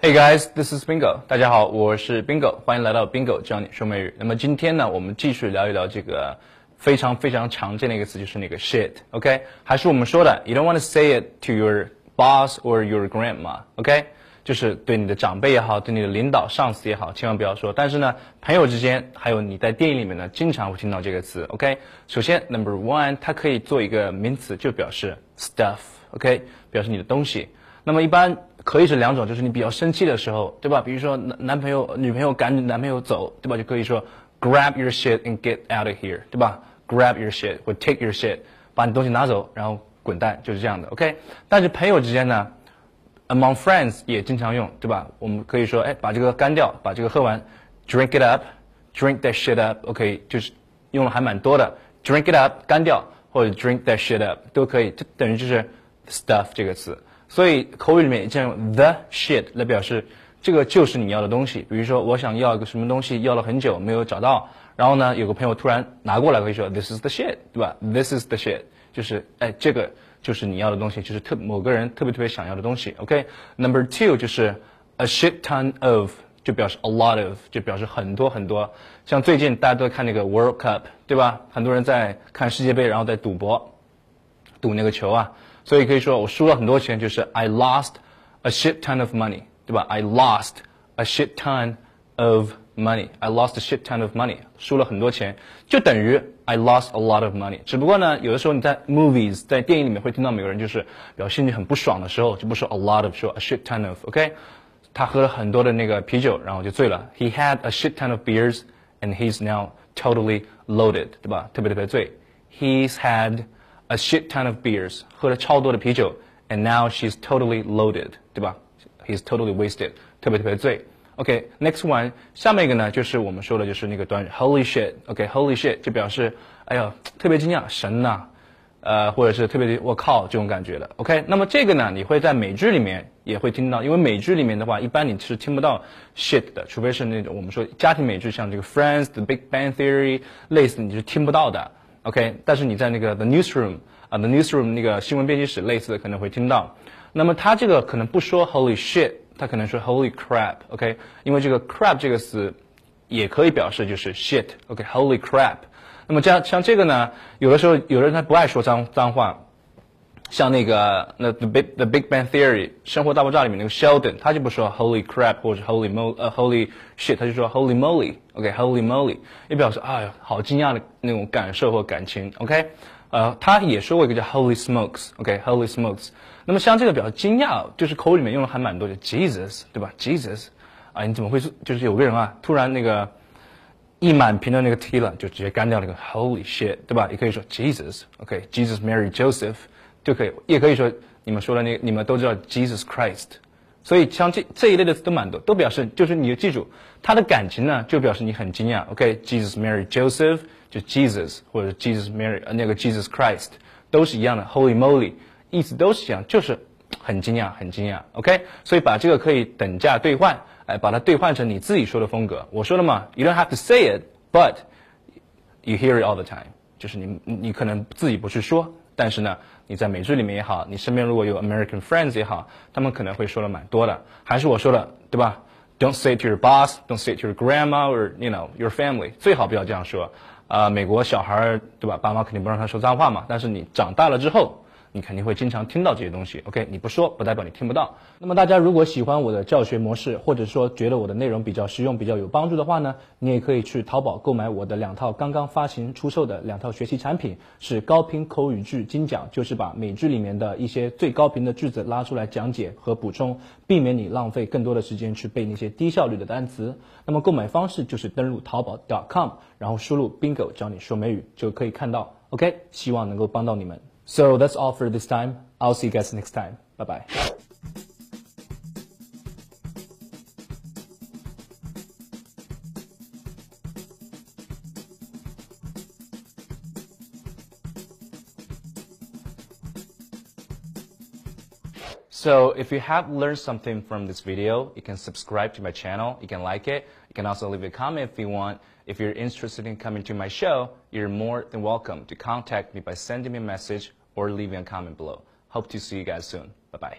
Hey guys, this is Bingo。大家好，我是 Bingo，欢迎来到 Bingo 教你说美语。那么今天呢，我们继续聊一聊这个非常非常常见的一个词，就是那个 shit。OK，还是我们说的，you don't want to say it to your boss or your grandma。OK，就是对你的长辈也好，对你的领导、上司也好，千万不要说。但是呢，朋友之间，还有你在电影里面呢，经常会听到这个词。OK，首先 Number one，它可以做一个名词，就表示 stuff。OK，表示你的东西。那么一般可以是两种，就是你比较生气的时候，对吧？比如说男男朋友、女朋友赶男朋友走，对吧？就可以说 grab your shit and get out of here，对吧？grab your shit 或 take your shit，把你东西拿走，然后滚蛋，就是这样的。OK，但是朋友之间呢，among friends 也经常用，对吧？我们可以说，哎，把这个干掉，把这个喝完，drink it up，drink that shit up。OK，就是用了还蛮多的，drink it up 干掉，或者 drink that shit up 都可以，就等于就是 stuff 这个词。所以口语里面也经常用 the shit 来表示这个就是你要的东西。比如说，我想要一个什么东西，要了很久没有找到，然后呢，有个朋友突然拿过来，可以说 this is the shit，对吧？this is the shit，就是哎，这个就是你要的东西，就是特某个人特别特别想要的东西。OK，number two 就是 a shit ton of，就表示 a lot of，就表示很多很多。像最近大家都在看那个 World Cup，对吧？很多人在看世界杯，然后在赌博，赌那个球啊。所以可以说我输了很多钱，就是 I lost a shit ton of money，对吧？I lost a shit ton of money. I lost a shit ton of money，输了很多钱，就等于 I lost a lot of money。只不过呢，有的时候你在 movies，在电影里面会听到每个人就是表心情很不爽的时候，就不说 a lot of，说 a shit ton of，OK？他喝了很多的那个啤酒，然后就醉了。He had a shit ton of beers and he's now totally loaded，对吧？特别特别醉。He's had a shit ton of beers，喝了超多的啤酒，and now she's totally loaded，对吧？He's totally wasted，特别特别醉。OK，next one，下面一个呢，就是我们说的，就是那个短语 Holy shit。OK，Holy shit 就表示，哎呀，特别惊讶，神呐，呃，或者是特别的我靠这种感觉的。OK，那么这个呢，你会在美剧里面也会听到，因为美剧里面的话，一般你是听不到 shit 的，除非是那种我们说家庭美剧，像这个 Friends、The Big Bang Theory 类似，你是听不到的。 OK，但是你在那个 the newsroom 啊，the newsroom 那个新闻编辑室类似的可能会听到。那么他这个可能不说 Holy shit，他可能说 Holy crap。OK，因为这个 crap 这个词也可以表示就是 shit。OK，Holy crap。那么这样像这个呢，有的时候有的人他不爱说脏脏话。像那个那 The Big The Big Bang Theory 生活大爆炸里面那个 Sheldon，他就不说 Holy crap 或者 Holy mo 呃 Holy shit，他就说 Holy moly，OK，Holy moly，也表示哎呀好惊讶的那种感受或感情，OK，呃，他也说过一个叫 Holy smokes，OK，Holy smokes。那么像这个表示惊讶，就是口语里面用的还蛮多的，Jesus，对吧？Jesus，啊，你怎么会就是有个人啊，突然那个一满瓶的那个 tea 了，就直接干掉那个 Holy shit，对吧？也可以说 Jesus，OK，Jesus Mary Joseph。 就可以，也可以说你们说的那，你们都知道 Jesus Christ，所以像这这一类的词都蛮多，都表示就是你要记住他的感情呢，就表示你很惊讶。OK，Jesus Mary Joseph 就 Jesus 或者 Jesus Mary 呃那个 Jesus Christ 都是一样的，Holy moly 意思都是一样，就是很惊讶，很惊讶。OK，所以把这个可以等价兑换，哎，把它兑换成你自己说的风格。我说了嘛，You don't have to say it，but you hear it all the time，就是你你可能自己不去说。但是呢，你在美剧里面也好，你身边如果有 American friends 也好，他们可能会说的蛮多的。还是我说的，对吧？Don't say to your boss, don't say to your grandma or you know your family，最好不要这样说。啊，美国小孩对吧？爸妈肯定不让他说脏话嘛。但是你长大了之后。你肯定会经常听到这些东西，OK？你不说不代表你听不到。那么大家如果喜欢我的教学模式，或者说觉得我的内容比较实用、比较有帮助的话呢，你也可以去淘宝购买我的两套刚刚发行出售的两套学习产品，是高频口语句精讲，就是把美剧里面的一些最高频的句子拉出来讲解和补充，避免你浪费更多的时间去背那些低效率的单词。那么购买方式就是登录淘宝 .com，然后输入 bingo 教你说美语就可以看到，OK？希望能够帮到你们。So that's all for this time. I'll see you guys next time. Bye bye. So if you have learned something from this video, you can subscribe to my channel, you can like it, you can also leave a comment if you want. If you're interested in coming to my show, you're more than welcome to contact me by sending me a message or leaving a comment below. Hope to see you guys soon. Bye bye.